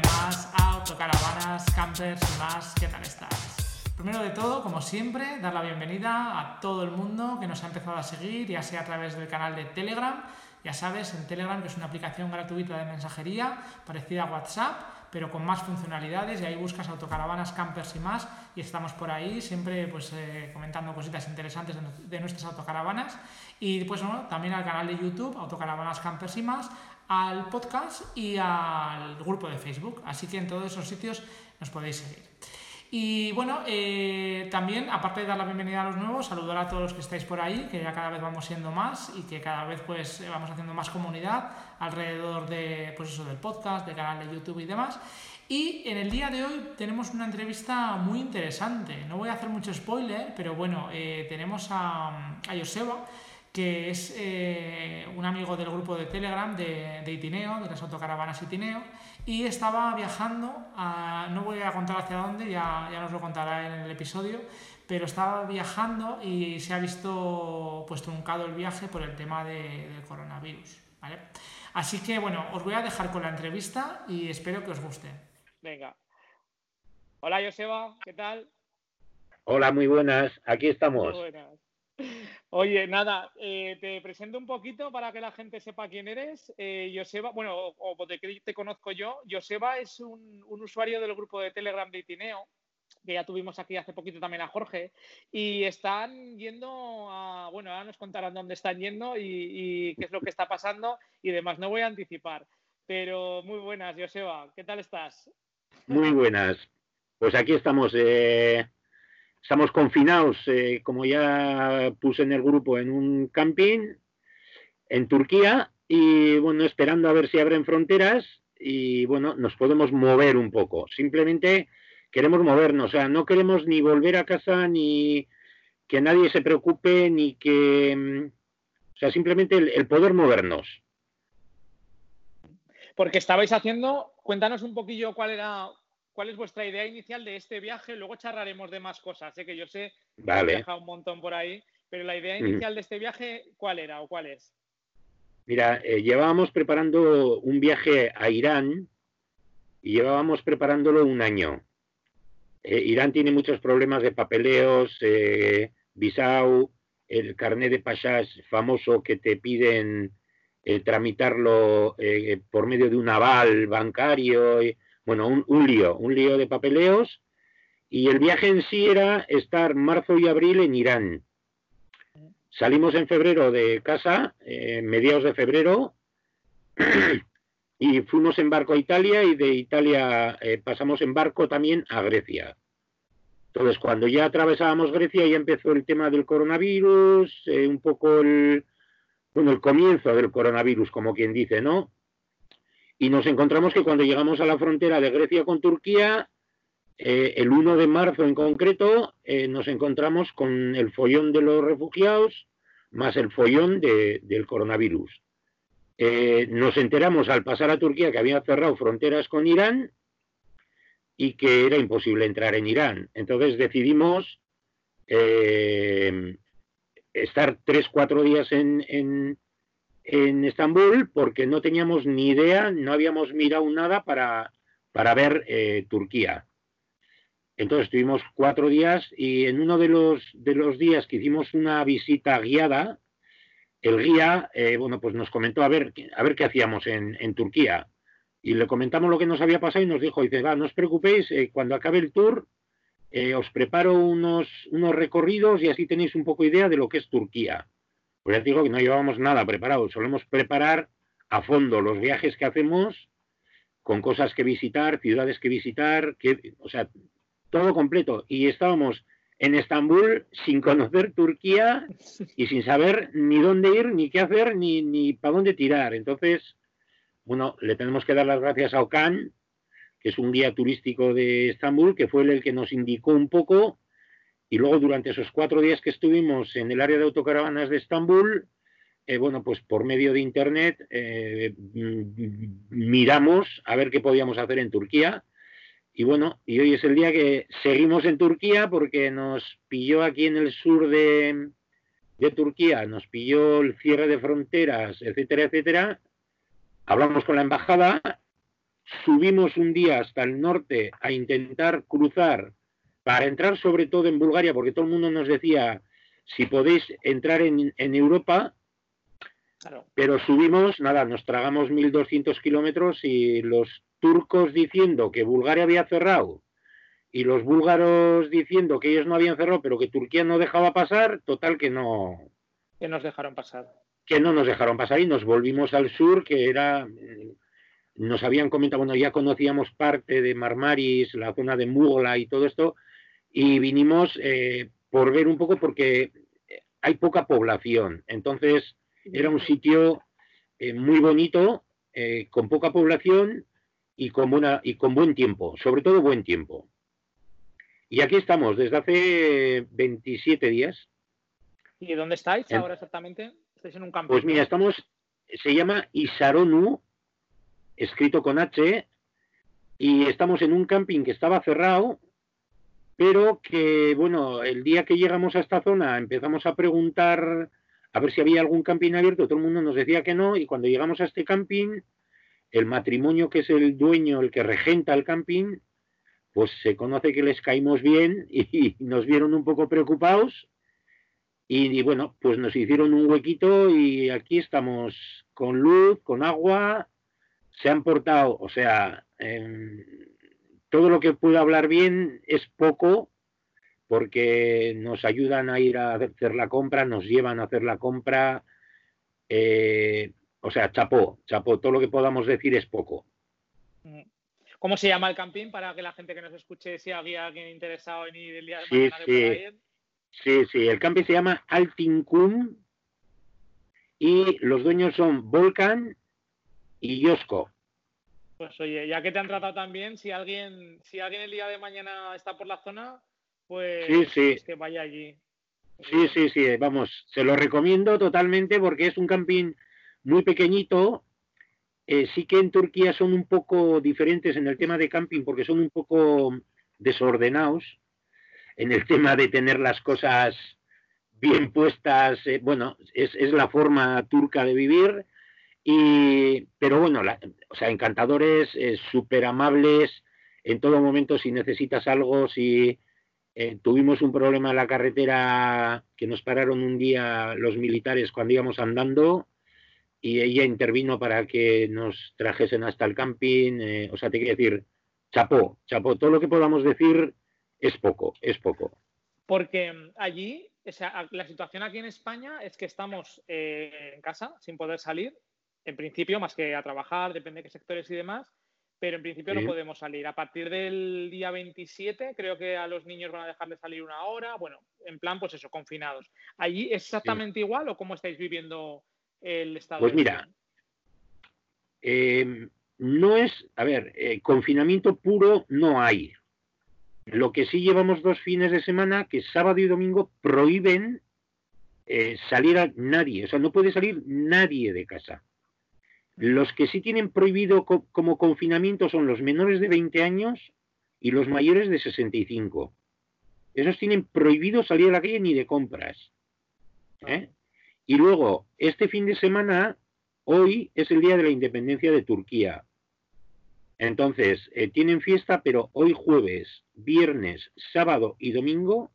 día más a autocaravanas, campers y más. ¿Qué tal estás? Primero de todo, como siempre, dar la bienvenida a todo el mundo que nos ha empezado a seguir, ya sea a través del canal de Telegram, ya sabes, en Telegram, que es una aplicación gratuita de mensajería parecida a WhatsApp, pero con más funcionalidades, y ahí buscas autocaravanas, campers y más, y estamos por ahí siempre pues, eh, comentando cositas interesantes de, nuestras autocaravanas. Y pues bueno, también al canal de YouTube, Autocaravanas, Campers y más, al podcast y al grupo de Facebook. Así que en todos esos sitios nos podéis seguir. Y bueno, eh, también, aparte de dar la bienvenida a los nuevos, saludar a todos los que estáis por ahí, que ya cada vez vamos siendo más y que cada vez pues vamos haciendo más comunidad alrededor de, pues eso, del podcast, del canal de YouTube y demás. Y en el día de hoy tenemos una entrevista muy interesante. No voy a hacer mucho spoiler, pero bueno, eh, tenemos a, a Joseba, que es eh, un amigo del grupo de Telegram de, Itineo, de las autocaravanas Itineo, y estaba viajando, no voy a contar hacia dónde, ya, ya nos lo contará en el episodio, pero estaba viajando y se ha visto pues truncado el viaje por el tema del coronavirus. ¿vale? Así que bueno, os voy a dejar con la entrevista y espero que os guste. Venga. Hola Joseba, ¿qué tal? Hola, muy buenas, aquí estamos. Muy buenas. Oye, nada, eh, te presento un poquito para que la gente sepa quién eres. Eh, Joseba, bueno, o, te, te, conozco yo. Joseba es un, usuario del grupo de Telegram de Itineo, que ya tuvimos aquí hace poquito también a Jorge, y están yendo a, bueno, ahora nos contarán dónde están yendo y, qué es lo que está pasando y demás. No voy a anticipar, pero muy buenas, Joseba. ¿Qué tal estás? Muy buenas. Pues aquí estamos. Eh Estamos confinados, eh, como ya puse en el grupo, en un camping en Turquía y bueno, esperando a ver si abren fronteras y bueno, nos podemos mover un poco. Simplemente queremos movernos, o sea, no queremos ni volver a casa ni que nadie se preocupe ni que, mm, o sea, simplemente el poder movernos. Porque estabais haciendo, cuéntanos un poquillo cuál era cuál es vuestra idea inicial de este viaje. Luego charlaremos de más cosas, sé ¿eh? que yo sé que he viajado un montón por ahí, pero la idea mm. inicial de este viaje, ¿cuál era o cuál es? Mira, eh, llevábamos preparando un viaje a Irán y llevábamos preparándolo un año. Eh, Irán tiene muchos problemas de papeleos, visau, el carnet de pasas famoso que te piden tramitarlo por medio de un aval bancario bueno, un, lío, un lío de papeleos. Y el viaje en sí era estar marzo y abril en Irán. Salimos en febrero de casa, eh, mediados de febrero, y fuimos en barco a Italia y de Italia eh, pasamos en barco también a Grecia. Entonces, cuando ya atravesábamos Grecia, ya empezó el tema del coronavirus, eh, un poco el, bueno, el comienzo del coronavirus, como quien dice, ¿no? Y nos encontramos que cuando llegamos a la frontera de Grecia con Turquía, eh, el 1 de marzo en concreto, eh, nos encontramos con el follón de los refugiados más el follón del coronavirus. Eh, nos enteramos al pasar a Turquía que había cerrado fronteras con Irán y que era imposible entrar en Irán. Entonces decidimos estar tres, cuatro días en, en Estambul porque no teníamos ni idea, no habíamos mirado nada para, para ver eh, Turquía. Entonces estuvimos cuatro días y en uno de los, de los días que hicimos una visita guiada, el guía, eh, bueno, pues nos comentó a ver, a ver qué hacíamos en, en, Turquía. Y le comentamos lo que nos había pasado y nos dijo, dice, va, no os preocupéis, eh, cuando acabe el tour os preparo unos, unos recorridos y así tenéis un poco idea de lo que es Turquía. Pues ya digo que no llevábamos nada preparado, solemos preparar a fondo los viajes que hacemos con cosas que visitar, ciudades que visitar, que, o sea, todo completo. Y estábamos en Estambul sin conocer Turquía y sin saber ni dónde ir, ni qué hacer, ni, ni para dónde tirar. Entonces, bueno, le tenemos que dar las gracias a Okan, que es un guía turístico de Estambul, que fue el que nos indicó un poco y luego durante esos cuatro días que estuvimos en el área de autocaravanas de Estambul, eh, bueno, pues por medio de Internet eh, mm, miramos a ver qué podíamos hacer en Turquía. Y bueno, y hoy es el día que seguimos en Turquía porque nos pilló aquí en el sur de, de Turquía, nos pilló el cierre de fronteras, etcétera, etcétera. Hablamos con la embajada subimos un día hasta el norte a intentar cruzar para entrar sobre todo en Bulgaria, porque todo el mundo nos decía, si podéis entrar en, Europa, pero subimos, nada, nos tragamos 1.200 kilómetros y los turcos diciendo que Bulgaria había cerrado y los búlgaros diciendo que ellos no habían cerrado, pero que Turquía no dejaba pasar, total que no. Que nos dejaron pasar. Que no nos dejaron pasar y nos volvimos al sur, que era. Nos habían comentado, bueno, ya conocíamos parte de Marmaris, la zona de Mugla y todo esto, y vinimos eh, por ver un poco porque hay poca población. Entonces, era un sitio eh, muy bonito, eh, con poca población y con, buena, y con buen tiempo, sobre todo buen tiempo. Y aquí estamos desde hace 27 días. ¿Y dónde estáis ahora exactamente? ¿Estáis en un campo? Pues mira, estamos, se llama Isaronu, escrito con H, y estamos en un camping que estaba cerrado, pero que, bueno, el día que llegamos a esta zona empezamos a preguntar a ver si había algún camping abierto, todo el mundo nos decía que no, y cuando llegamos a este camping, el matrimonio que es el dueño, el que regenta el camping, pues se conoce que les caímos bien y nos vieron un poco preocupados y, bueno, pues nos hicieron un huequito y aquí estamos con luz, con agua, se han portado, o sea, em, todo lo que puedo hablar bien es poco porque nos ayudan a ir a hacer la compra, nos llevan a hacer la compra, eh, o sea, chapó, chapó, todo lo que podamos decir es poco. Mm. ¿Cómo se llama el camping para que la gente que nos escuche, si había alguien interesado en ir el día de mañana sí, de sí. Sí, sí, el camping se llama Altincum y los dueños son Volcan y Yosco. Pues oye, ya que te han tratado tan bien, si alguien, si alguien el día de mañana está por la zona, pues, sí, que vaya allí. Sí, sí, sí, vamos, se lo recomiendo totalmente porque es un camping muy pequeñito eh, sí que en Turquía son un poco diferentes en el tema de camping porque son un poco desordenados en el tema de tener las cosas bien puestas. Eh, bueno, es, la forma turca de vivir. Y, pero bueno, o sea, encantadores, eh, súper amables en todo momento si necesitas algo, si tuvimos un problema en la carretera que nos pararon un día los militares cuando íbamos andando, y ella intervino para que nos trajesen hasta el camping. Eh, o sea, te quiero decir, chapó, chapó. Todo lo que podamos decir es poco, es poco. Porque mm, allí, la situación aquí en España es que estamos eh, en casa sin poder salir, en principio, más que a trabajar, depende de qué sectores y demás, pero en principio no podemos salir. A partir del día 27, creo que a los niños van a dejar de salir una hora, bueno, en plan, pues eso, confinados. ¿Allí es exactamente igual o cómo estáis viviendo pues mira, em, no es, a ver, eh, confinamiento puro no hay. Lo que sí llevamos dos fines de semana que sábado y domingo prohíben eh, salir a nadie, o sea, no puede salir nadie de casa. Los que sí tienen prohibido como confinamiento son los menores de 20 años y los mayores de 65. Esos tienen prohibido salir a la calle ni de compras. ¿eh? Y luego, este fin de semana, hoy es el día de la independencia de Turquía. Entonces, eh, tienen fiesta, pero hoy jueves, viernes, sábado y domingo,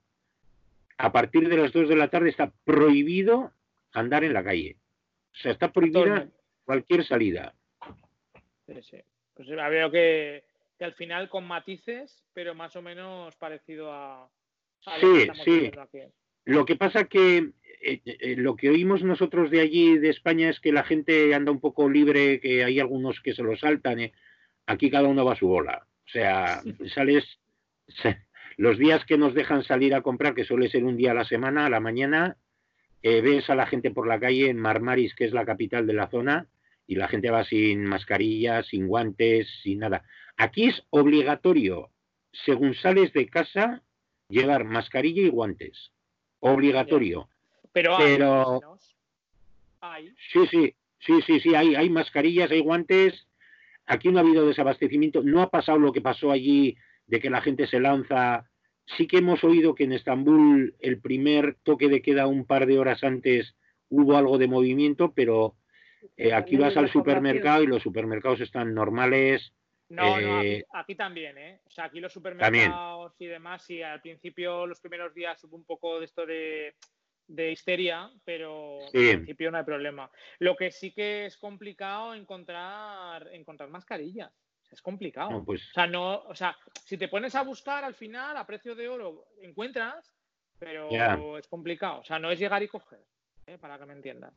a partir de las 2 de la tarde está prohibido andar en la calle. O sea, está prohibida cualquier salida. Sí, sí. Pues veo que, al final con matices, pero más o menos parecido a... sí, sí. Lo que pasa que eh, eh, lo que oímos nosotros de allí, de España, es que la gente anda un poco libre, que hay algunos que se lo saltan. ¿eh? Aquí cada uno va a su bola. O sea, sales los días que nos dejan salir a comprar, que suele ser un día a la semana, a la mañana, ves a la gente por la calle en Marmaris, que es la capital de la zona, y la gente va sin mascarilla, sin guantes, sin nada. Aquí es obligatorio, según sales de casa, llevar mascarilla y guantes. Obligatorio. Pero, hay, Sí, sí, sí, sí, sí, hay, hay mascarillas, hay guantes. Aquí no ha habido desabastecimiento. No ha pasado lo que pasó allí de que la gente se lanza. Sí que hemos oído que en Estambul el primer toque de queda un par de horas antes hubo algo de movimiento, pero eh, aquí vas al supermercado y los supermercados están normales. No, no, eh, aquí, también, ¿eh? O sea, aquí los supermercados y demás, y al principio, los primeros días hubo un poco de esto de, histeria, pero al principio no hay problema. Lo que sí que es complicado encontrar, encontrar mascarillas. Es complicado. pues... O sea, no, o sea, si te pones a buscar al final a precio de oro encuentras, pero es complicado. O sea, no es llegar y coger, ¿eh? para que me entiendas.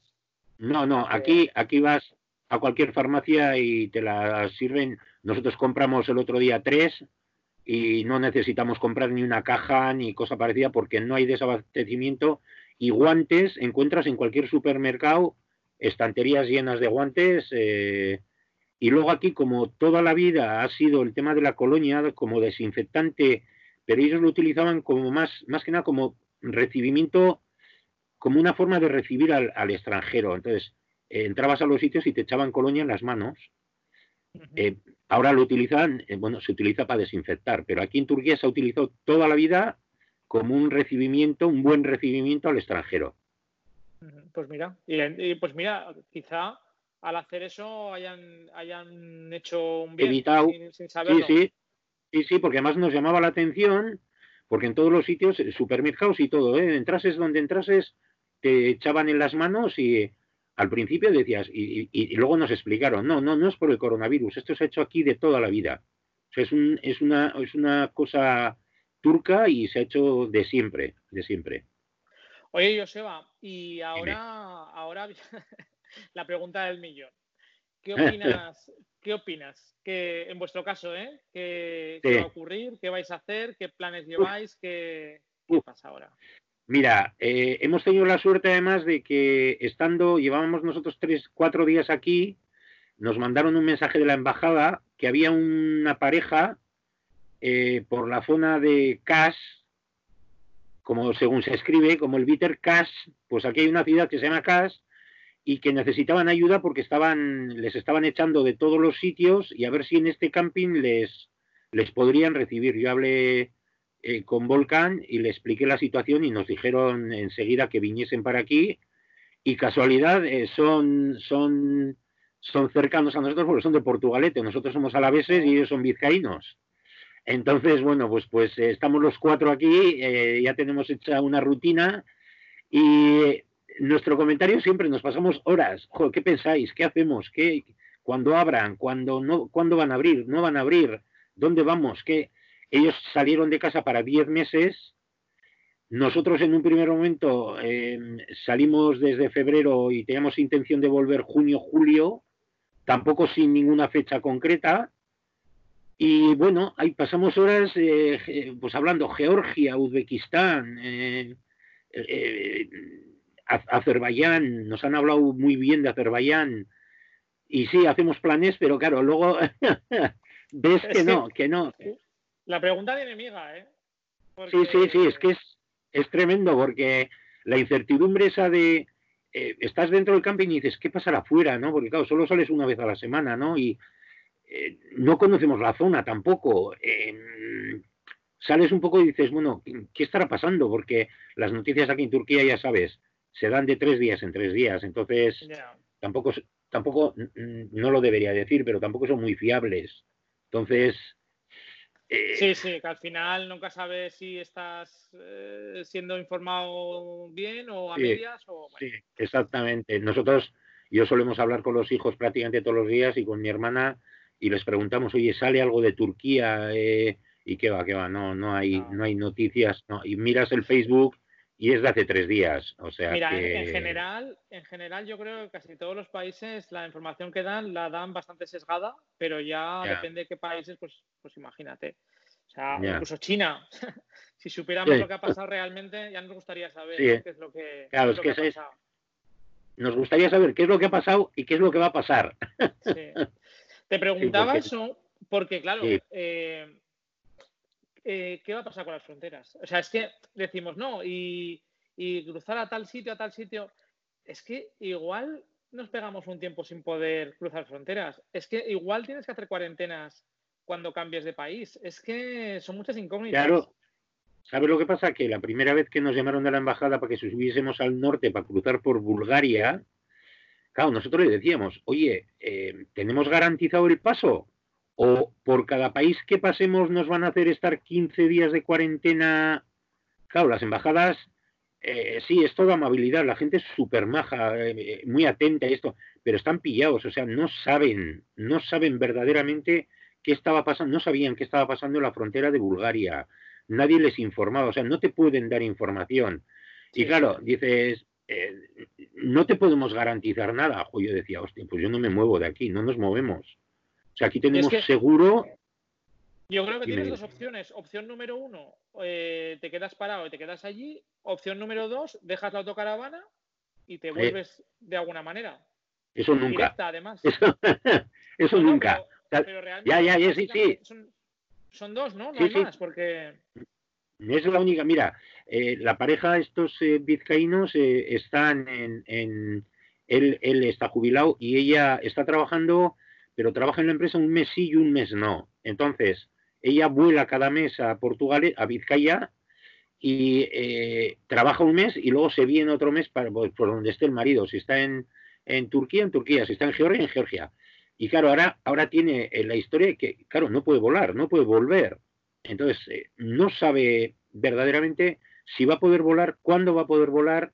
No, no, aquí, aquí vas a cualquier farmacia y te la sirven. Nosotros compramos el otro día tres y no necesitamos comprar ni una caja ni cosa parecida porque no hay desabastecimiento y guantes encuentras en cualquier supermercado estanterías llenas de guantes eh, y luego aquí como toda la vida ha sido el tema de la colonia como desinfectante pero ellos lo utilizaban como más más que nada como recibimiento como una forma de recibir al, al extranjero entonces eh, entrabas a los sitios y te echaban colonia en las manos. Eh, ahora lo utilizan, eh, bueno, se utiliza para desinfectar, pero aquí en Turquía se ha utilizado toda la vida como un recibimiento, un buen recibimiento al extranjero. Pues mira, y, pues mira, quizá al hacer eso hayan, hayan hecho un bien Evitado. Sin, saberlo. Sí, sí, sí, sí, porque además nos llamaba la atención, porque en todos los sitios, supermercados y todo, ¿eh? entrases donde entrases, te echaban en las manos y al principio decías, y, luego nos explicaron, no, no, no es por el coronavirus, esto se ha hecho aquí de toda la vida. es, un, es, una, es una cosa turca y se ha hecho de siempre, de siempre. Oye, Joseba, y ahora, ahora la pregunta del millón. ¿Qué opinas, ¿Qué opinas? Que en vuestro caso, ¿eh? ¿Qué, va a ocurrir? ¿Qué vais a hacer? ¿Qué planes lleváis? ¿Qué, qué pasa ahora? Mira, eh, hemos tenido la suerte además de que estando, llevábamos nosotros tres, cuatro días aquí, nos mandaron un mensaje de la embajada que había una pareja eh, por la zona de Cas, como según se escribe, como el Bitter Cas, pues aquí hay una ciudad que se llama Cas y que necesitaban ayuda porque estaban, les estaban echando de todos los sitios y a ver si en este camping les, les podrían recibir. Yo hablé eh, con Volcán y le expliqué la situación y nos dijeron enseguida que viniesen para aquí y casualidad eh, son, son, son cercanos a nosotros porque son de Portugalete, nosotros somos alaveses y ellos son vizcaínos. Entonces, bueno, pues, pues eh, estamos los cuatro aquí, ya tenemos hecha una rutina y nuestro comentario siempre nos pasamos horas. ¿Qué pensáis? ¿Qué hacemos? ¿Qué, ¿Cuándo abran? ¿Cuándo, no, ¿Cuándo van a abrir? ¿No van a abrir? ¿Dónde vamos? ¿Qué? Ellos salieron de casa para 10 meses. Nosotros en un primer momento em, salimos desde febrero y teníamos intención de volver junio, julio, tampoco sin ninguna fecha concreta. Y bueno, ahí pasamos horas eh, pues hablando Georgia, Uzbekistán, eh, eh, Azerbaiyán, nos han hablado muy bien de Azerbaiyán. Y sí, hacemos planes, pero claro, luego ves que no, que no. La pregunta de enemiga, ¿eh? Sí, sí, sí, es que es, es tremendo porque la incertidumbre esa de eh, estás dentro del camping y dices, ¿qué pasará afuera? ¿no? Porque claro, solo sales una vez a la semana, ¿no? Y eh, no conocemos la zona tampoco. Em, sales un poco y dices, bueno, ¿qué estará pasando? Porque las noticias aquí en Turquía, ya sabes, se dan de tres días en tres días. Entonces, tampoco, tampoco, no lo debería decir, pero tampoco son muy fiables. Entonces, eh, sí, sí, que al final nunca sabes si estás eh, siendo informado bien o a medias. O, Sí, exactamente. Nosotros, yo solemos hablar con los hijos prácticamente todos los días y con mi hermana y les preguntamos, oye, ¿sale algo de Turquía? Eh, y qué va, qué va, no, no hay, no. hay noticias. Y miras el Facebook y es de hace tres días. O sea Mira, en, general, en general yo creo que casi todos los países la información que dan la dan bastante sesgada, pero ya depende de qué países, pues, pues imagínate. O sea, incluso China. si supiéramos lo que ha pasado realmente, ya nos gustaría saber qué es lo que, claro, es que, ha pasado. Nos gustaría saber qué es lo que ha pasado y qué es lo que va a pasar. Te preguntaba eso porque, claro, eh, eh, ¿qué va a pasar con las fronteras? O sea, es que decimos, no, y, cruzar a tal sitio, a tal sitio, es que igual nos pegamos un tiempo sin poder cruzar fronteras. Es que igual tienes que hacer cuarentenas cuando cambies de país. Es que son muchas incógnitas. Claro. ¿Sabes lo que pasa? Que la primera vez que nos llamaron de la embajada para que subiésemos al norte para cruzar por Bulgaria, claro, nosotros le decíamos, oye, eh, ¿tenemos garantizado el paso? O por cada país que pasemos nos van a hacer estar 15 días de cuarentena. Claro, las embajadas, eh, sí, es toda amabilidad, la gente es súper maja, eh, muy atenta a esto, pero están pillados, o sea, no saben, no saben verdaderamente qué estaba pasando, no sabían qué estaba pasando en la frontera de Bulgaria, nadie les informaba, o sea, no te pueden dar información. y claro, dices, eh, no te podemos garantizar nada. O yo decía, hostia, pues yo no me muevo de aquí, no nos movemos. O sea, aquí tenemos seguro. Yo creo que tienes dos opciones. Opción número uno, eh, te quedas parado y te quedas allí. Opción número dos, dejas la autocaravana y te vuelves de alguna manera. Eso nunca. Directa, además. Eso, nunca. ya, ya, ya, sí, sí. Son, dos, ¿no? No hay más, porque. Es la única. Mira, eh, la pareja, estos eh, vizcaínos, están en, en él, él, está jubilado y ella está trabajando pero trabaja en la empresa un mes sí y un mes no. Entonces, ella vuela cada mes a Portugal, a Vizcaya, y eh, trabaja un mes y luego se viene otro mes para, por, donde esté el marido. Si está en, en, Turquía, en Turquía. Si está en Georgia, en Georgia. Y claro, ahora, ahora tiene eh, la historia que, claro, no puede volar, no puede volver. Entonces, eh, no sabe verdaderamente si va a poder volar, cuándo va a poder volar,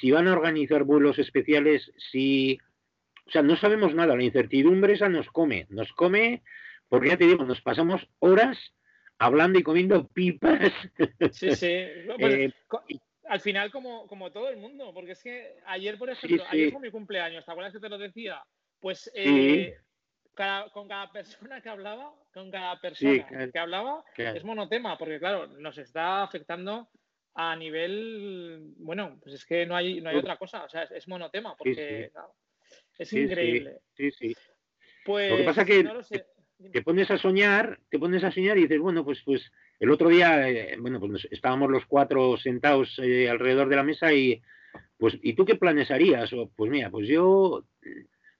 si van a organizar vuelos especiales, si o sea, no sabemos nada, la incertidumbre esa nos come, nos come, porque ya te digo, nos pasamos horas hablando y comiendo pipas. Sí, sí. Eh, al final, como, como todo el mundo, porque es que ayer, por ejemplo, ayer fue mi cumpleaños, ¿te acuerdas que te lo decía? Pues eh, con cada persona que hablaba, con cada persona que hablaba, es monotema, porque claro, nos está afectando a nivel, bueno, pues es que no hay, no hay otra cosa, o sea, es, monotema, porque es increíble. Sí, sí. Pues, Lo que pasa es que te pones a soñar, te pones a soñar y dices, bueno, pues, pues el otro día, eh, bueno, pues estábamos los cuatro sentados eh, alrededor de la mesa y, pues, ¿y tú qué planes harías? pues mira, pues yo,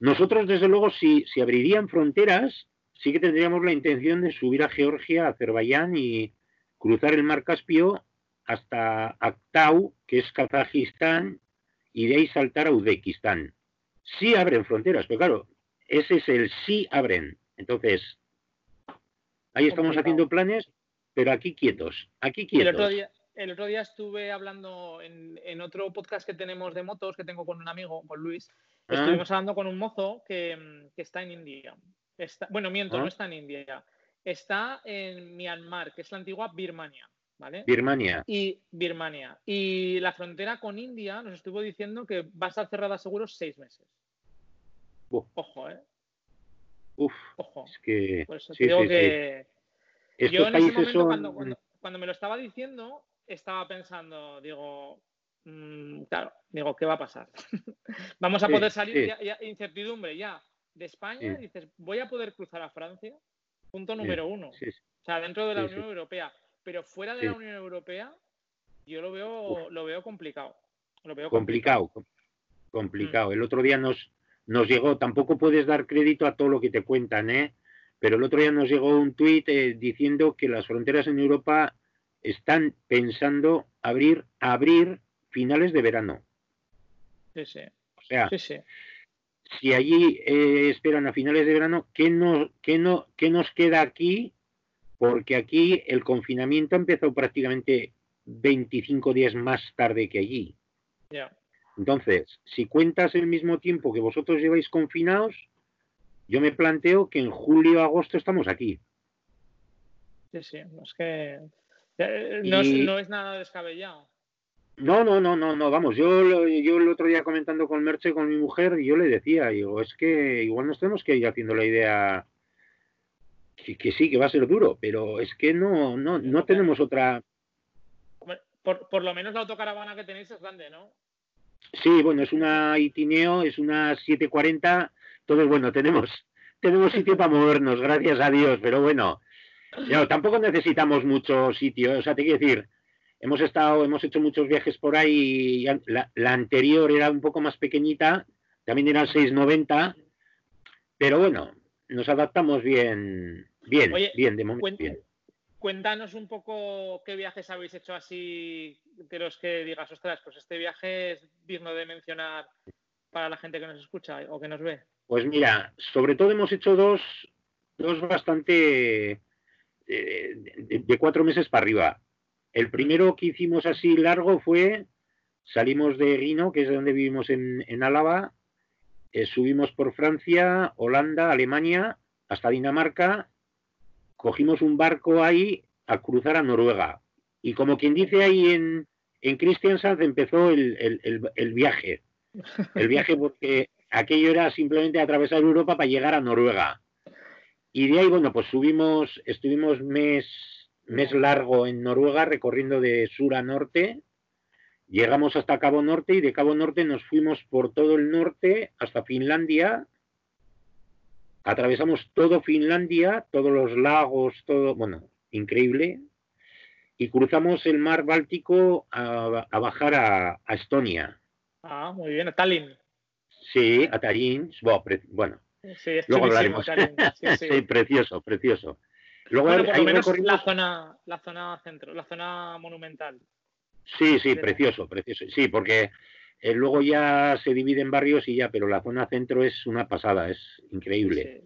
nosotros desde luego, si, si abrirían fronteras, sí que tendríamos la intención de subir a Georgia, a Azerbaiyán y cruzar el mar Caspio hasta Aktau, que es Kazajistán, y de ahí saltar a Uzbekistán sí abren fronteras, pero claro, ese es el sí abren. Entonces, ahí estamos haciendo planes, pero aquí quietos, aquí quietos. El otro día, el otro día estuve hablando en, otro podcast que tenemos de motos que tengo con un amigo, con Luis. Ah. Estuvimos hablando con un mozo que, está en India. bueno, miento, no ah. está en India. Está en Myanmar, que es la antigua Birmania. ¿Vale? Birmania. Y Birmania. Y la frontera con India nos estuvo diciendo que va a estar cerrada seguro seis meses. Ojo, ¿eh? Uf. Ojo. Es que. Por eso digo que. Yo en ese momento, cuando, me lo estaba diciendo, estaba pensando, digo, mm, claro, digo, ¿qué va a pasar? Vamos a poder salir, ya, incertidumbre ya de España, dices, voy a poder cruzar a Francia, punto número uno. O sea, dentro de la Unión Europea. Pero fuera de la Unión Europea, yo lo veo, lo veo complicado. Lo veo complicado. Complicado. Mm. El otro día nos, nos llegó, tampoco puedes dar crédito a todo lo que te cuentan, ¿eh? Pero el otro día nos llegó un tuit eh, diciendo que las fronteras en Europa están pensando abrir, abrir finales de verano. Sí, sí. O sea, si allí eh, esperan a finales de verano, ¿qué, no, qué, no, ¿qué nos queda aquí? Porque aquí el confinamiento ha empezado prácticamente 25 días más tarde que allí. Ya. Entonces, si cuentas el mismo tiempo que vosotros lleváis confinados, yo me planteo que en julio o agosto estamos aquí. Sí, sí, es que eh, no, es, nada descabellado. No, no, no, no, no, vamos, yo, yo el otro día comentando con Merche, con mi mujer, yo le decía, digo, es que igual nos tenemos que ir haciendo la idea que, que sí, que va a ser duro, pero es que no, no, no tenemos otra... Por, por lo menos la autocaravana que tenéis es grande, ¿no? Sí, bueno, es una Itineo, es una 740. Entonces, bueno, tenemos, tenemos sitio para movernos, gracias a Dios, pero bueno, tampoco necesitamos mucho sitio. O sea, te quiero decir, hemos estado, hemos hecho muchos viajes por ahí. La, la anterior era un poco más pequeñita, también era 690, pero bueno, nos adaptamos bien, bien, bien, de momento. Bien cuéntanos un poco qué viajes habéis hecho así, de los que digas, ostras, pues este viaje es digno de mencionar para la gente que nos escucha o que nos ve. Pues mira, sobre todo hemos hecho dos dos bastante eh, de, cuatro meses para arriba. El primero que hicimos así largo fue, salimos de Guino, que es donde vivimos en, en Álava, eh, subimos por Francia, Holanda, Alemania, hasta Dinamarca, cogimos un barco ahí a cruzar a Noruega. Y como quien dice ahí en, en Christiansand empezó el, el, viaje. El viaje porque aquello era simplemente atravesar Europa para llegar a Noruega. Y de ahí, bueno, pues subimos, estuvimos mes, mes largo en Noruega recorriendo de sur a norte. Llegamos hasta Cabo Norte y de Cabo Norte nos fuimos por todo el norte hasta Finlandia. Atravesamos todo Finlandia, todos los lagos, todo, bueno, increíble y cruzamos el mar Báltico a, bajar a, Estonia. Ah, muy bien, a Tallinn. Sí, a Tallinn. Bueno, sí, luego hablaremos. Sí, precioso, precioso. Luego por lo menos la zona, la zona centro, la zona monumental. Sí, sí, precioso, precioso. Sí, porque eh, luego ya se divide en barrios y ya, pero la zona centro es una pasada, es increíble.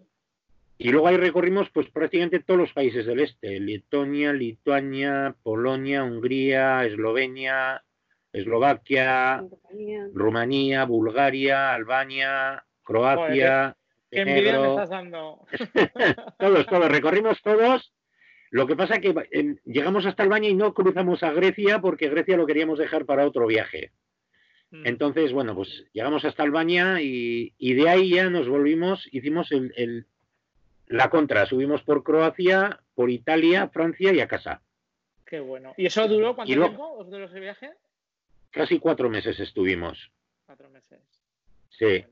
Y luego ahí recorrimos pues prácticamente todos los países del este, Letonia, Lituania, Polonia, Hungría, Eslovenia, Eslovaquia, Rumanía, Bulgaria, Albania, Croacia. qué, envidia me estás dando. todos, todos, recorrimos todos. Lo que pasa es que em, llegamos hasta Albania y no cruzamos a Grecia porque Grecia lo queríamos dejar para otro viaje. Mm. Entonces, bueno, pues llegamos hasta Albania y, de ahí ya nos volvimos, hicimos el la contra, subimos por Croacia, por Italia, Francia y a casa. Qué bueno. ¿Y eso duró cuánto tiempo? ¿Os duró ese viaje? Casi cuatro meses estuvimos. Cuatro meses. Sí.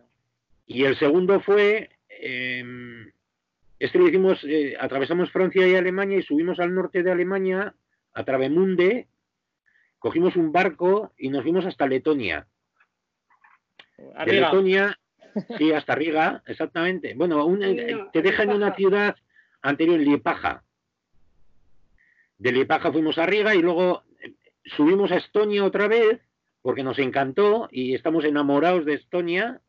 Y el segundo fue, este lo hicimos, eh, atravesamos Francia y Alemania y subimos al norte de Alemania, a Travemunde, cogimos un barco y nos fuimos hasta Letonia. De Letonia Sí, hasta Riga, exactamente. Bueno, te deja en una ciudad anterior, Liepaja. De Liepaja fuimos a Riga y luego eh, subimos a Estonia otra vez, porque nos encantó y estamos enamorados de Estonia.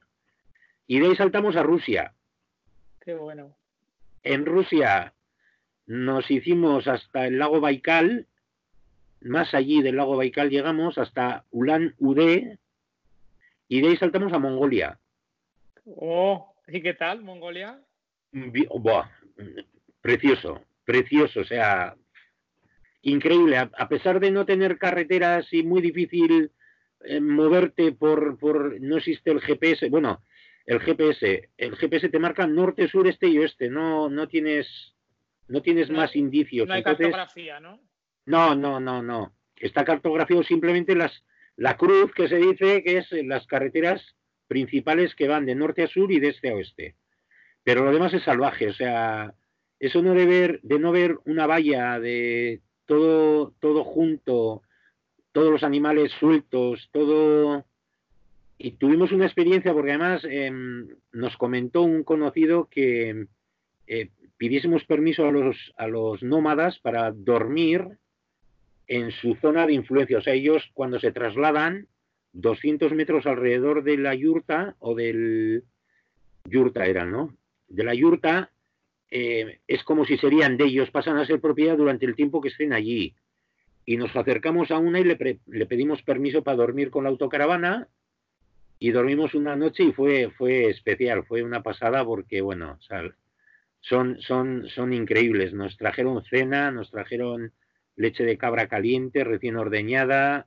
Y de ahí saltamos a Rusia. Qué bueno. En Rusia nos hicimos hasta el lago Baikal, más allí del lago Baikal llegamos hasta Ulan Ude y de ahí saltamos a Mongolia. Oh, ¿y qué tal, Mongolia? precioso, precioso, o sea, increíble. A, pesar de no tener carreteras y muy difícil eh, moverte por, por, no existe el GPS, bueno, el GPS, el GPS te marca norte, sur, este y oeste, no, no tienes, no tienes más indicios. No hay cartografía, ¿no? No, no, no, no. Está cartografiado simplemente las, la cruz que se dice que es las carreteras principales que van de norte a sur y de este a oeste. Pero lo demás es salvaje, o sea, eso no de ver, de no ver una valla de todo, todo junto, todos los animales sueltos, todo. Y tuvimos una experiencia porque además em, nos comentó un conocido que eh, pidiésemos permiso a los, a los nómadas para dormir en su zona de influencia. O sea, ellos cuando se trasladan 200 metros alrededor de la yurta o del yurta era, ¿no? De la yurta eh, es como si serían de ellos, pasan a ser propiedad durante el tiempo que estén allí. Y nos acercamos a una y le, le pedimos permiso para dormir con la autocaravana y dormimos una noche y fue, fue especial, fue una pasada porque, bueno, son, son, son increíbles. Nos trajeron cena, nos trajeron leche de cabra caliente, recién ordeñada,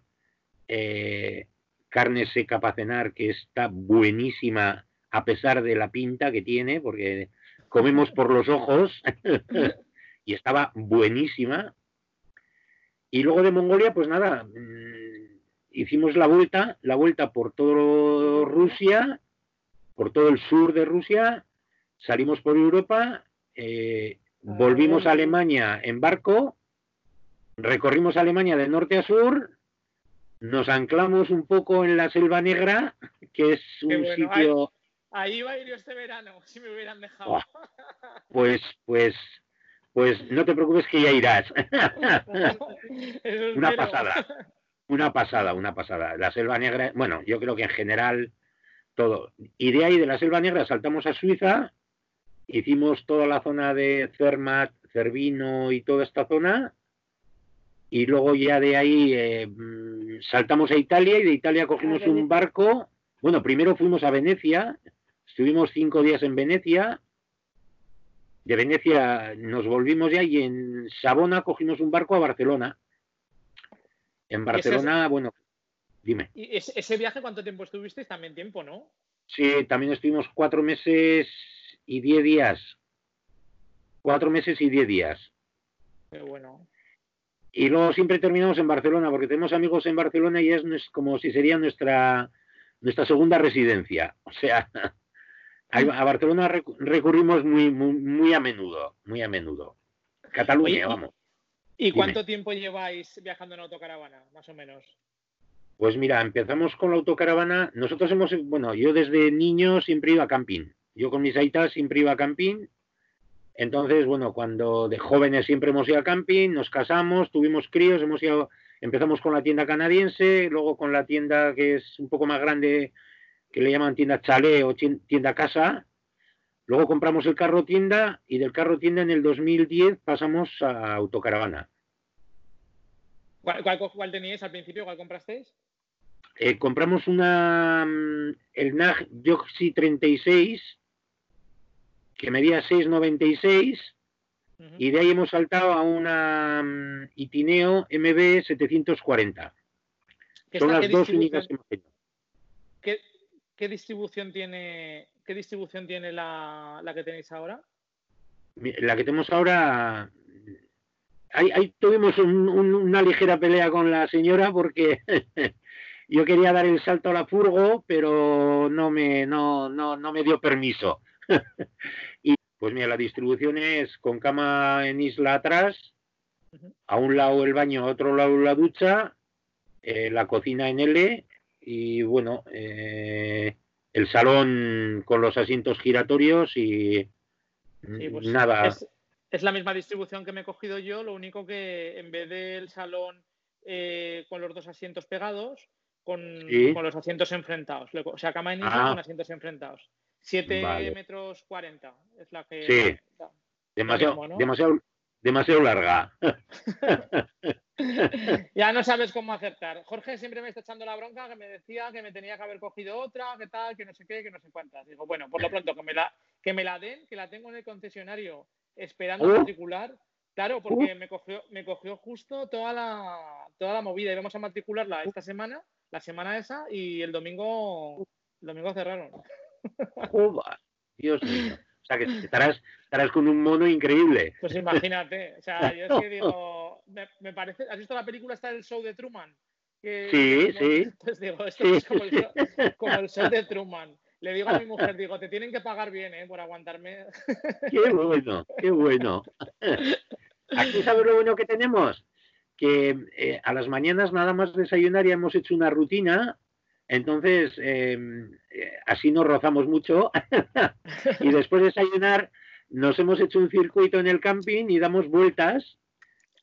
eh, carne seca para cenar que está buenísima a pesar de la pinta que tiene, porque comemos por los ojos y estaba buenísima. Y luego de Mongolia, pues nada, mm, hicimos la vuelta, la vuelta por todo Rusia, por todo el sur de Rusia, salimos por Europa, eh, volvimos a Alemania en barco, recorrimos Alemania de norte a sur, nos anclamos un poco en la Selva Negra, que es un sitio... Ahí, iba a ir yo este verano, si me hubieran dejado. pues, pues, pues no te preocupes que ya irás. una pasada, una pasada, una pasada. La Selva Negra, bueno, yo creo que en general todo. Y de ahí, de la Selva Negra, saltamos a Suiza, hicimos toda la zona de Zermatt, Cervino y toda esta zona. Y luego ya de ahí eh, mm, saltamos a Italia y de Italia cogimos un barco. Bueno, primero fuimos a Venecia, estuvimos cinco días en Venecia. De Venecia nos volvimos ya y en Sabona cogimos un barco a Barcelona. En Barcelona, bueno, dime. ¿Y ese viaje cuánto tiempo estuvisteis? También tiempo, ¿no? Sí, también estuvimos cuatro meses y diez días. Cuatro meses y diez días. Qué bueno. Y luego siempre terminamos en Barcelona, porque tenemos amigos en Barcelona y es como si sería nuestra, nuestra segunda residencia. O sea, a Barcelona recurrimos muy, muy, muy a menudo, muy a menudo. Cataluña, vamos. ¿Y cuánto tiempo lleváis viajando en autocaravana, más o menos? Pues mira, empezamos con la autocaravana. Nosotros hemos, bueno, yo desde niño siempre iba a camping. Yo con mis aitas siempre iba a camping. Entonces, bueno, cuando de jóvenes siempre hemos ido a camping, nos casamos, tuvimos críos, hemos ido, empezamos con la tienda canadiense, luego con la tienda que es un poco más grande, que le llaman tienda chalet o tienda casa. Luego compramos el carro tienda y del carro tienda en el 2010 pasamos a autocaravana. ¿Cuál, cuál, teníais al principio? ¿Cuál comprasteis? Eh, compramos una mm, el NAG Yoxi 36 que medía 6,96 y de ahí hemos saltado a una mm, Itineo MB 740. Son las dos únicas que hemos tenido. ¿Qué, distribución tiene qué distribución tiene la, que tenéis ahora? La que tenemos ahora ahí, tuvimos una ligera pelea con la señora porque yo quería dar el salto a la furgo, pero no me, no, no, no me dio permiso. y pues mira, la distribución es con cama en isla atrás, a un lado el baño, a otro lado la ducha, eh, la cocina en L y bueno, eh, el salón con los asientos giratorios y pues nada. Es, la misma distribución que me he cogido yo, lo único que en vez del salón eh, con los dos asientos pegados, con, los asientos enfrentados. O sea, cama en isla ah. con asientos enfrentados. 7 metros 40 es la que. Sí. Demasiado, demasiado, demasiado larga. ya no sabes cómo acertar. Jorge siempre me está echando la bronca que me decía que me tenía que haber cogido otra, que tal, que no sé qué, que no sé cuántas. Digo, bueno, por lo pronto que me la, que me la den, que la tengo en el concesionario esperando en particular. Claro, porque me cogió, me cogió justo toda la, toda la movida y vamos a matricularla esta semana, la semana esa, y el domingo, el domingo cerraron. Dios mío. O sea, que estarás, estarás con un mono increíble. Pues imagínate. O sea, yo es que digo, me, parece. ¿Has visto la película está el show de Truman? sí, sí. Pues digo, esto es como el, show, como el, show, de Truman. Le digo a mi mujer, digo, te tienen que pagar bien, ¿eh? Por aguantarme. Qué bueno, qué bueno. Aquí sabes lo bueno que tenemos, que eh, a las mañanas nada más desayunar ya hemos hecho una rutina entonces, em, eh, así nos rozamos mucho y después de desayunar nos hemos hecho un circuito en el camping y damos vueltas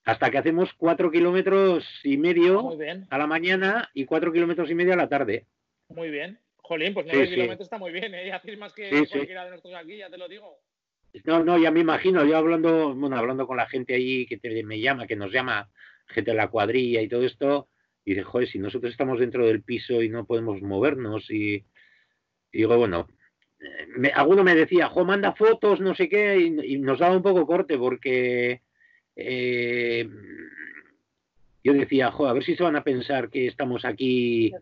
hasta que hacemos cuatro kilómetros y medio a la mañana y cuatro kilómetros y medio a la tarde. Muy bien. Jolín, pues nueve kilómetros está muy bien, ¿eh? Hacéis más que cualquiera de nosotros aquí, ya te lo digo. No, no, ya me imagino, yo hablando, bueno, hablando con la gente ahí que me llama, que nos llama, gente de la cuadrilla y todo esto, y dice, joder, si nosotros estamos dentro del piso y no podemos movernos y, digo, bueno, me, alguno me decía, jo, manda fotos, no sé qué, y, nos daba un poco corte porque eh, yo decía, jo, a ver si se van a pensar que estamos aquí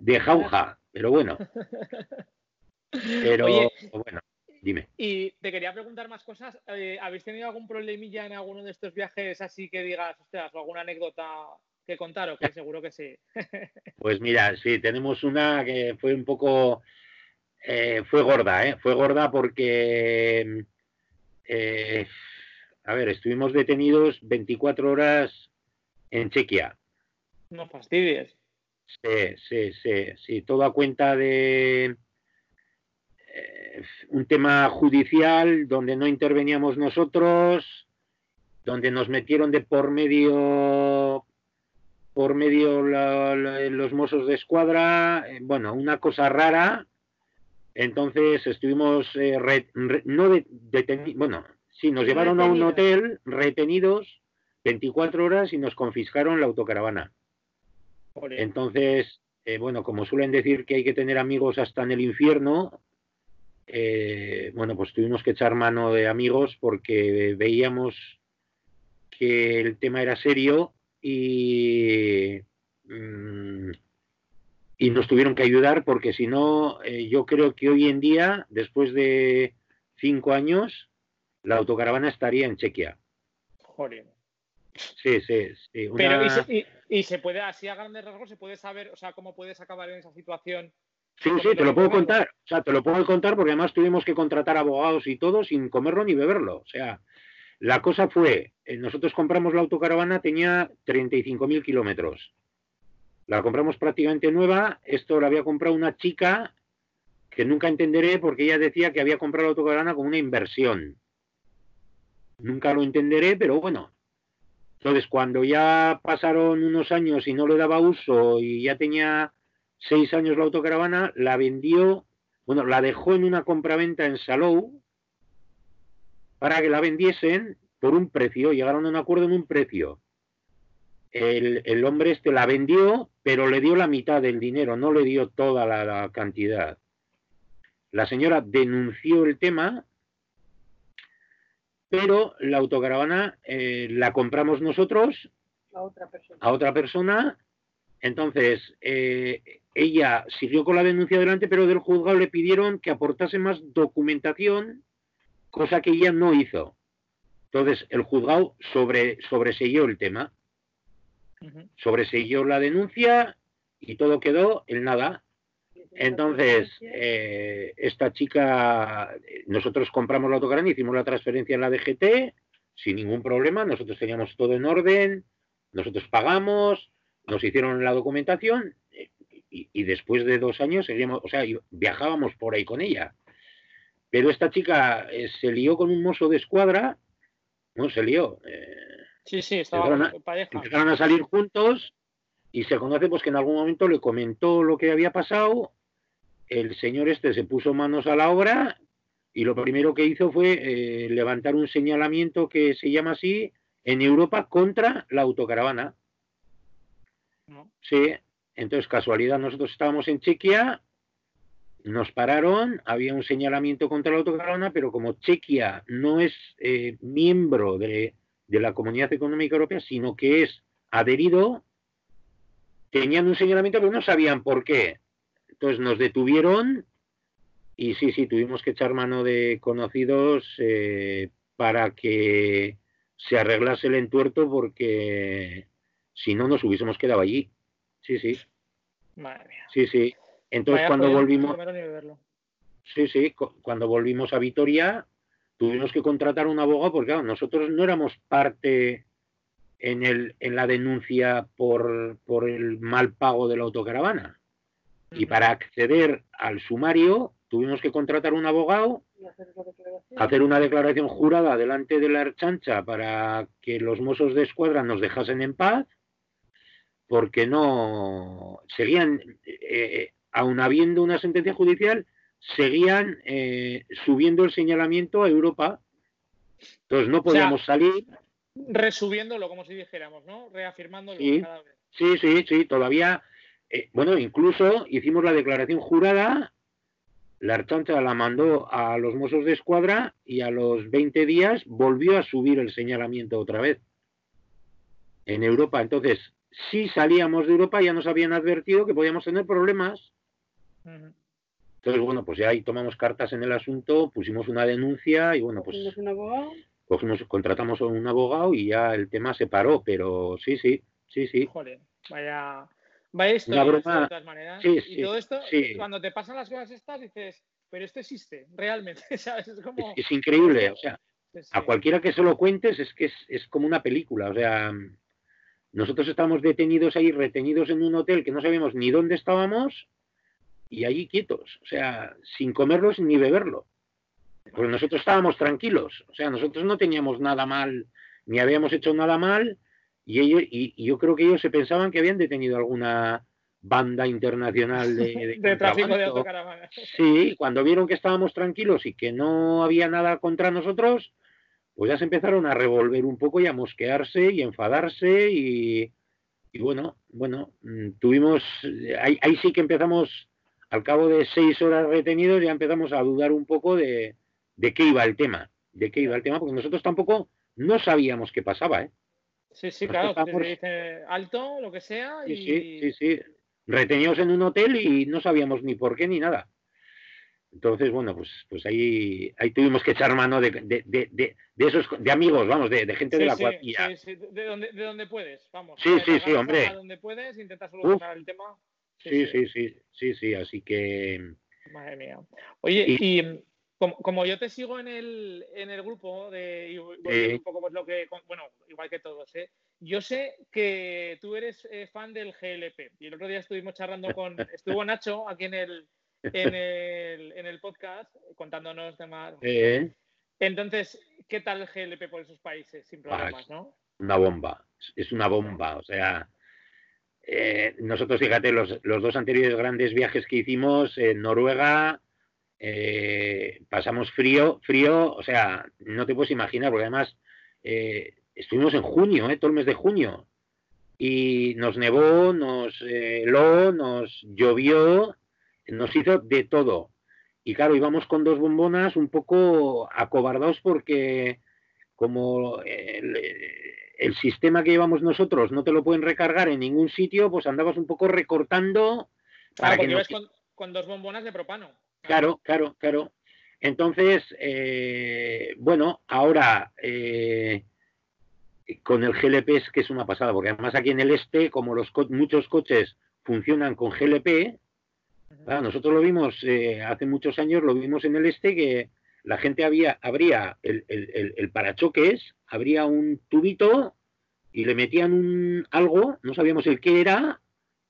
de jauja, pero bueno. Pero bueno, dime. Y te quería preguntar más cosas. Eh, ¿Habéis tenido algún problemilla en alguno de estos viajes así que digas, ostras, o alguna anécdota que contar o que seguro que sí. pues mira, sí, tenemos una que fue un poco, eh, fue gorda, ¿eh? Fue gorda porque, eh, a ver, estuvimos detenidos 24 horas en Chequia. No fastidies. Sí, sí, sí, sí, todo a cuenta de eh, un tema judicial donde no interveníamos nosotros, donde nos metieron de por medio por medio los mozos de escuadra, eh, bueno, una cosa rara, Entonces estuvimos eh, no detenidos, bueno, sí, nos llevaron a un hotel retenidos 24 horas y nos confiscaron la autocaravana. Entonces, eh, bueno, como suelen decir que hay que tener amigos hasta en el infierno, eh, bueno, pues tuvimos que echar mano de amigos porque veíamos que el tema era serio y, mm, y nos tuvieron que ayudar porque si no, eh, yo creo que hoy en día, después de cinco años, la autocaravana estaría en Chequia. Joder. Sí, sí, sí. Pero, ¿y se, puede, así a grandes rasgos, se puede saber, o sea, cómo puedes acabar en esa situación? Sí, sí, te lo puedo contar. O sea, te lo puedo contar porque además tuvimos que contratar abogados y todo sin comerlo ni beberlo. O sea, la cosa fue, eh, nosotros compramos la autocaravana, tenía 35.000 kilómetros. La compramos prácticamente nueva. Esto la había comprado una chica que nunca entenderé porque ella decía que había comprado la autocaravana como una inversión. Nunca lo entenderé, pero bueno. Entonces, cuando ya pasaron unos años y no le daba uso y ya tenía seis años la autocaravana, la vendió, bueno, la dejó en una compraventa en Salou para que la vendiesen por un precio, llegaron a un acuerdo en un precio. El, hombre este la vendió, pero le dio la mitad del dinero, no le dio toda la, cantidad. La señora denunció el tema, pero la autocaravana eh, la compramos nosotros a otra persona. A otra persona. Entonces, eh, ella siguió con la denuncia adelante, pero del juzgado le pidieron que aportase más documentación, cosa que ella no hizo. Entonces, el juzgado sobre, el tema. Sobreseyó la denuncia y todo quedó en nada. Entonces, eh, esta chica, nosotros compramos la autocaravana, hicimos la transferencia en la DGT sin ningún problema, nosotros teníamos todo en orden, nosotros pagamos, nos hicieron la documentación y, después de dos años seguimos, o sea, viajábamos por ahí con ella. Pero esta chica eh, se lió con un mozo de escuadra, no se lió. Eh, sí, sí, estaban a, Empezaron a salir juntos y se conoce pues que en algún momento le comentó lo que había pasado, el señor este se puso manos a la obra y lo primero que hizo fue eh, levantar un señalamiento que se llama así en Europa contra la autocaravana. Sí, entonces casualidad, nosotros estábamos en Chequia, nos pararon, había un señalamiento contra la autocaravana, pero como Chequia no es eh, miembro de, de la Comunidad Económica Europea, sino que es adherido, tenían un señalamiento, pero no sabían por qué. Entonces nos detuvieron y sí, sí, tuvimos que echar mano de conocidos eh, para que se arreglase el entuerto porque si no nos hubiésemos quedado allí. Sí, sí. Madre mía. Sí, sí. Entonces cuando volvimos... Sí, sí, cuando volvimos a Vitoria tuvimos que contratar un abogado porque claro, nosotros no éramos parte en, el, en la denuncia por, por el mal pago de la autocaravana. Y para acceder al sumario tuvimos que contratar un abogado, hacer una declaración. jurada delante de la Archancha para que los mozos de escuadra nos dejasen en paz, porque no seguían, eh, aun habiendo una sentencia judicial, seguían eh, subiendo el señalamiento a Europa. Entonces no podíamos salir. Resubiéndolo, como si dijéramos, ¿no? Reafirmándolo sí, cada vez. Sí, sí, sí, todavía. Eh, bueno, incluso hicimos la declaración jurada la Archancha la mandó a los mozos de escuadra y a los 20 días volvió a subir el señalamiento otra vez en Europa. Entonces, si salíamos de Europa ya nos habían advertido que podíamos tener problemas. Entonces, bueno, pues ya ahí tomamos cartas en el asunto, pusimos una denuncia y bueno, pues... un abogado? contratamos a un abogado y ya el tema se paró, pero sí, sí, sí, sí. Joder, vaya Va esto de todas maneras. y todo esto, cuando te pasan las cosas estas, dices, pero esto existe, realmente, ¿sabes? Es, como... es, increíble, o sea, a cualquiera que se lo cuentes es que es, como una película, o sea, nosotros estamos detenidos ahí, retenidos en un hotel que no sabíamos ni dónde estábamos y allí quietos, o sea, sin comerlos ni beberlo. Porque nosotros estábamos tranquilos, o sea, nosotros no teníamos nada mal, ni habíamos hecho nada mal, y, ellos, y, yo creo que ellos se pensaban que habían detenido alguna banda internacional de, de, tráfico de autocaravanas. Sí, cuando vieron que estábamos tranquilos y que no había nada contra nosotros, pues ya se empezaron a revolver un poco y a mosquearse y enfadarse y, bueno, bueno, mm, tuvimos, ahí, ahí, sí que empezamos, al cabo de seis horas retenidos, ya empezamos a dudar un poco de, de qué iba el tema, de qué iba el tema, porque nosotros tampoco no sabíamos qué pasaba, ¿eh? Sí, sí, claro, dice alto, lo que sea. Y... Sí, sí, sí, retenidos en un hotel y no sabíamos ni por qué ni nada. Entonces, bueno, pues, pues ahí, ahí tuvimos que echar mano de, de, de, de esos, de amigos, vamos, de, gente de la cuadrilla. Sí, sí, de donde, de donde puedes, vamos. Sí, sí, sí, hombre. A donde puedes, intentas solucionar el tema. Sí sí, sí, sí, sí, así que... Madre mía. Oye, y, como, como, yo te sigo en el, en el grupo, de, y, un poco pues lo que, bueno, igual que todos, ¿eh? yo sé que tú eres eh, fan del GLP. Y el otro día estuvimos charlando con, estuvo Nacho aquí en el, en el, en el podcast contándonos temas. Entonces, ¿qué tal el GLP por esos países sin problemas, no? Una bomba, es una bomba. O sea, eh, nosotros, fíjate, los, dos anteriores grandes viajes que hicimos en Noruega, eh, pasamos frío, frío, o sea, no te puedes imaginar, porque además eh, estuvimos en junio, todo el mes de junio, y nos nevó, nos heló, nos llovió, nos hizo de todo. Y claro, íbamos con dos bombonas un poco acobardados porque como sistema que llevamos nosotros no te lo pueden recargar en ningún sitio, pues andabas un poco recortando. Para que nos... con, dos bombonas de propano. Claro, claro, claro. Entonces, eh, bueno, ahora eh, con el GLP es que es una pasada, porque además aquí en el este, como los muchos coches funcionan con GLP, nosotros lo vimos eh, hace muchos años, lo vimos en el este, que la gente había, abría el, el, parachoques, abría un tubito y le metían un, algo, no sabíamos el qué era,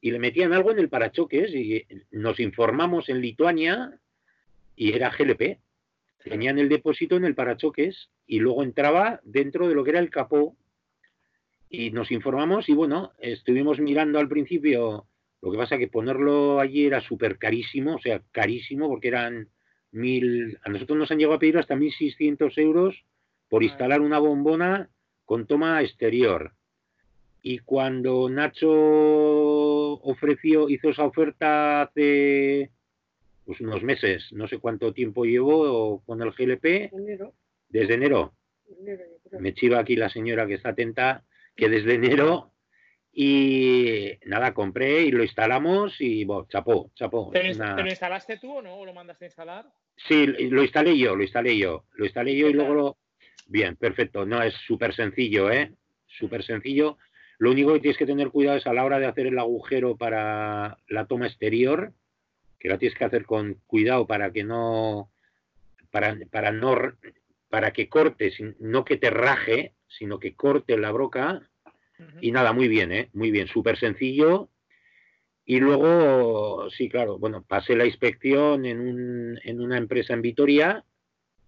y le metían algo en el parachoques y nos informamos en Lituania y era GLP. Tenían el depósito en el parachoques y luego entraba dentro de lo que era el capó y nos informamos y bueno, estuvimos mirando al principio lo que pasa es que ponerlo allí era súper carísimo, o sea, carísimo, porque eran mil. A nosotros nos han llegado a pedir hasta 1.600 euros por instalar una bombona con toma exterior. Y cuando Nacho ofreció, hizo esa oferta hace pues unos meses, no sé cuánto tiempo llevó con el GLP. Desde enero. Me chiva aquí la señora que está atenta, que desde enero y nada, compré y lo instalamos y bueno, chapó, chapó. ¿Pero, lo instalaste tú o no? ¿O lo mandaste a instalar? Sí, lo instalé yo, lo instalé yo. Lo instalé yo y luego lo... Bien, perfecto. No, es súper sencillo, ¿eh? Súper sencillo. Lo único que tienes que tener cuidado es a la hora de hacer el agujero para la toma exterior, que la tienes que hacer con cuidado para que no... Para, para no... Para que corte, no que te raje, sino que corte la broca y nada, muy bien, ¿eh? Muy bien, súper sencillo. Y luego, sí, claro, bueno, pasé la inspección en, un, en una empresa en Vitoria,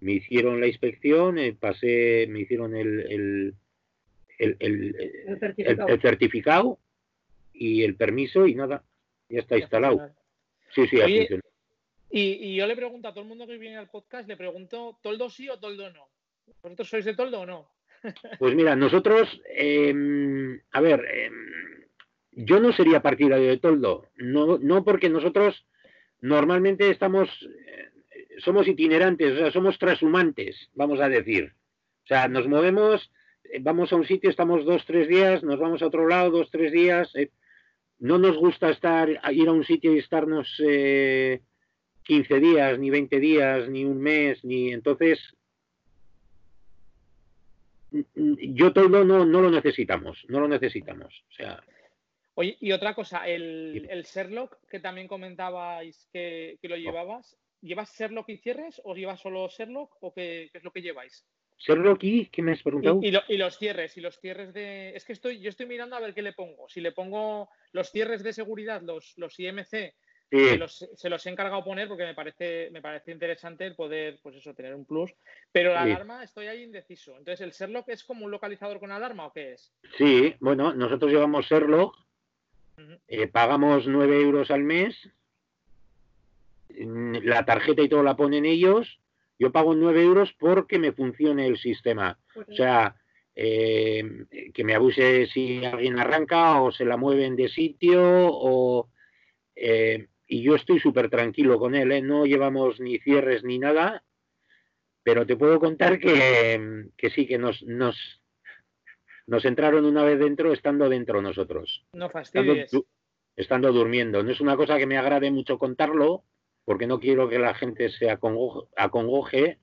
me hicieron la inspección, eh, pasé, me hicieron el, el, el, el, certificado. y el permiso y nada, ya está instalado. Sí, sí, así y, y, yo le pregunto a todo el mundo que viene al podcast, le pregunto, ¿toldo sí o toldo no? ¿Vosotros sois de toldo o no? Pues mira, nosotros, em, a ver, em, yo no sería partidario de toldo, no, no porque nosotros normalmente estamos, eh, somos itinerantes, o sea, somos transhumantes, vamos a decir. O sea, nos movemos, eh, vamos a un sitio, estamos dos, tres días, nos vamos a otro lado, dos, tres días. Eh, no nos gusta estar, ir a un sitio y estarnos 15 días, ni 20 días, ni un mes, ni entonces yo todo no, no lo necesitamos, no lo necesitamos. O sea. Oye, y otra cosa, el, el Sherlock que también comentabais que, lo llevabas, ¿llevas Sherlock y cierres o llevas solo Sherlock o qué, es lo que lleváis? Sherlock y ¿qué me has preguntado? Y, y, los cierres, y los cierres de. Es que estoy, yo estoy mirando a ver qué le pongo. Si le pongo los cierres de seguridad, los, los IMC, se, los, he encargado poner porque me parece, me parece interesante el poder, pues eso, tener un plus. Pero la alarma estoy ahí indeciso. Entonces, ¿el Sherlock es como un localizador con alarma o qué es? Sí, bueno, nosotros llevamos Sherlock Eh, pagamos 9 euros al mes, la tarjeta y todo la ponen ellos, yo pago 9 euros porque me funcione el sistema. O sea, eh, que me abuse si alguien arranca o se la mueven de sitio o... Eh, y yo estoy súper tranquilo con él, no llevamos ni cierres ni nada, pero te puedo contar que, que sí, que nos, nos, nos entraron una vez dentro estando dentro nosotros. No fastidies. Estando, durmiendo. No es una cosa que me agrade mucho contarlo, porque no quiero que la gente se acongoje,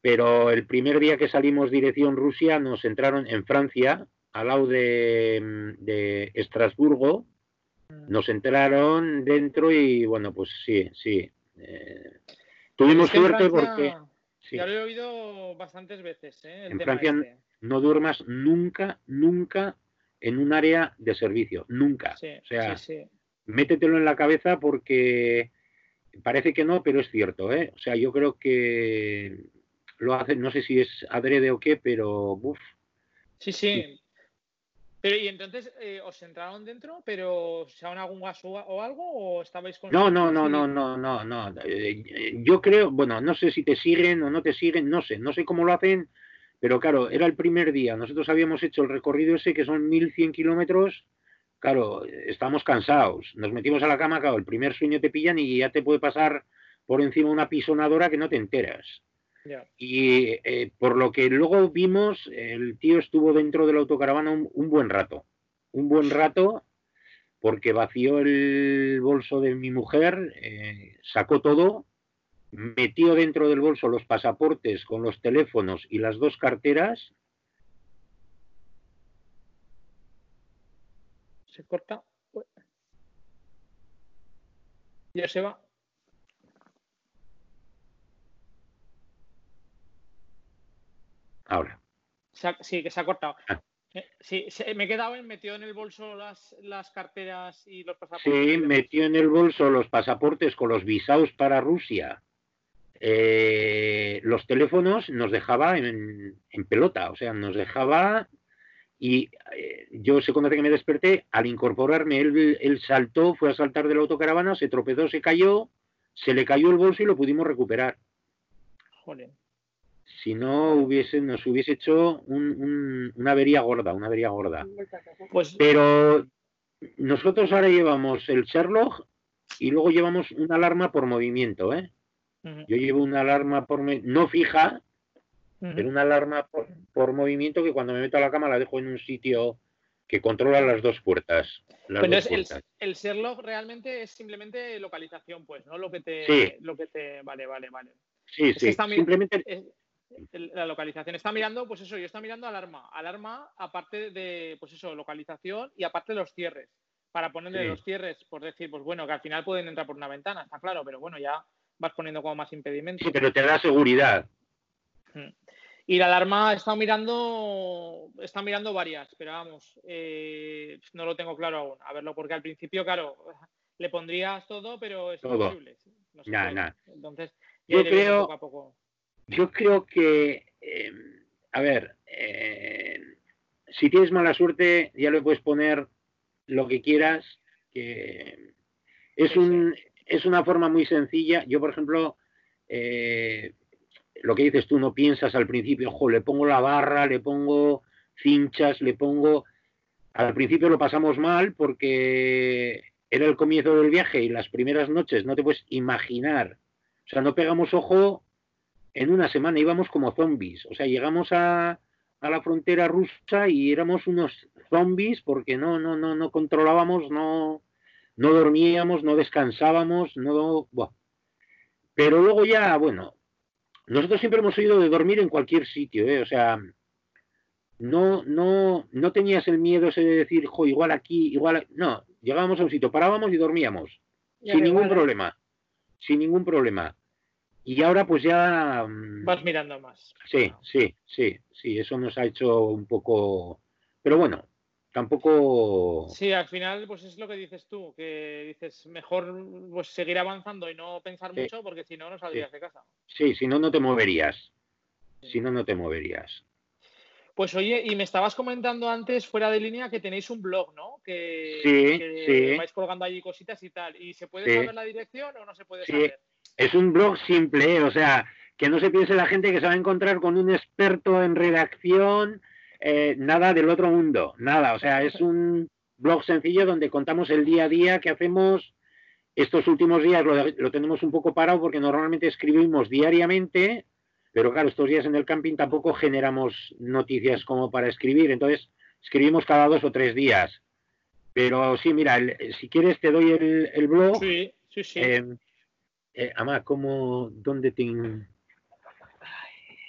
pero el primer día que salimos dirección Rusia nos entraron en Francia, al lado de, de Estrasburgo. Nos entraron dentro y bueno, pues sí, sí. Eh, tuvimos suerte porque... Ya lo he oído bastantes veces. ¿eh? en Francia este no duermas nunca, nunca en un área de servicio, nunca. o sea, métetelo en la cabeza porque parece que no, pero es cierto, ¿eh? O sea, yo creo que lo hacen, no sé si es adrede o qué, pero uf. Sí, sí. Pero y entonces eh, os entraron dentro, pero se han algún gas o, algo o estabais con No, no, no, no, no, no, no. Eh, yo creo, bueno, no sé si te siguen o no te siguen, no sé, no sé cómo lo hacen, pero claro, era el primer día. Nosotros habíamos hecho el recorrido ese, que son 1100 kilómetros. Claro, estamos cansados. Nos metimos a la cama, claro, el primer sueño te pillan y ya te puede pasar por encima una pisonadora que no te enteras. Y eh, por lo que luego vimos, el tío estuvo dentro de la autocaravana un, buen rato. Un buen rato porque vació el bolso de mi mujer, eh, sacó todo metió dentro del bolso los pasaportes con los teléfonos y las dos carteras. Se corta. Ya se va. Ahora. Sí, que se ha cortado. Ah. Eh, sí, me he quedado en metió en el bolso las, las, carteras y los pasaportes. Sí, metió en el bolso los pasaportes con los visados para Rusia eh, los teléfonos nos dejaba en, pelota, o sea, nos dejaba y eh, yo se conoce que me desperté, al incorporarme él, saltó, fue a saltar de la autocaravana, se tropezó, se cayó, se le cayó el bolso y lo pudimos recuperar. Joder. Si no hubiese, nos hubiese hecho una avería gorda, una avería gorda. Pues... Pero nosotros ahora llevamos el Sherlock y luego llevamos una alarma por movimiento, ¿eh? Yo llevo una alarma por no fija, pero una alarma por, movimiento que cuando me meto a la cama la dejo en un sitio que controla las dos puertas. El, el, Sherlock realmente es simplemente localización, pues, ¿no? Lo que te, lo que te, vale, vale, vale. Sí, sí. simplemente la localización. Está mirando, pues eso, yo está mirando alarma. Alarma, aparte de, pues eso, localización y aparte de los cierres. Para ponerle los cierres, por decir, pues bueno, que al final pueden entrar por una ventana, está claro, pero bueno, ya vas poniendo como más impedimentos. Sí, pero te da seguridad. Hmm. Y la alarma estado mirando, está mirando varias, pero vamos, eh, no lo tengo claro aún. A verlo, porque al principio, claro, le pondrías todo, pero es imposible. No nada, Entonces, yo creo, poco a poco. Yo creo que, eh, a ver, eh, si tienes mala suerte, ya le puedes poner lo que quieras, que es un, es una forma muy sencilla. Yo, por ejemplo, eh, lo que dices tú, no piensas al principio, ojo, le pongo la barra, le pongo cinchas, le pongo... Al principio lo pasamos mal porque era el comienzo del viaje y las primeras noches no te puedes imaginar. O sea, no pegamos ojo en una semana, íbamos como zombies. O sea, llegamos a, a la frontera rusa y éramos unos zombies porque no, no, no, no controlábamos, no, no dormíamos, no descansábamos, no... Pero luego ya, bueno, nosotros siempre hemos oído de dormir en cualquier sitio, ¿eh? o sea, no, no, no tenías el miedo ese de decir, jo, igual aquí, igual... No, llegábamos a un sitio, parábamos y dormíamos, sin ningún problema, sin ningún problema. Y ahora pues ya... Mm, Vas mirando más. Sí, sí, sí, sí, eso nos ha hecho un poco... Pero bueno, tampoco. Sí, al final, pues es lo que dices tú, que dices mejor pues seguir avanzando y no pensar mucho, porque si no, no saldrías de casa. Sí, si no, no te moverías. Si no, no te moverías. Pues oye, y me estabas comentando antes, fuera de línea, que tenéis un blog, ¿no? Que, Sí, que vais colgando allí cositas y tal. ¿Y se puede saber la dirección o no se puede Sí. saber? Es un blog simple, ¿eh? o sea, que no se piense la gente que se va a encontrar con un experto en redacción, eh, nada del otro mundo, nada. O sea, es un blog sencillo donde contamos el día a día que hacemos. Estos últimos días lo, lo tenemos un poco parado porque normalmente escribimos diariamente, pero claro, estos días en el camping tampoco generamos noticias como para escribir, entonces escribimos cada dos o tres días. Pero sí, mira, el- si quieres te doy el, el blog. Sí, sí, sí. Eh, eh, Ama, ¿cómo, dónde te...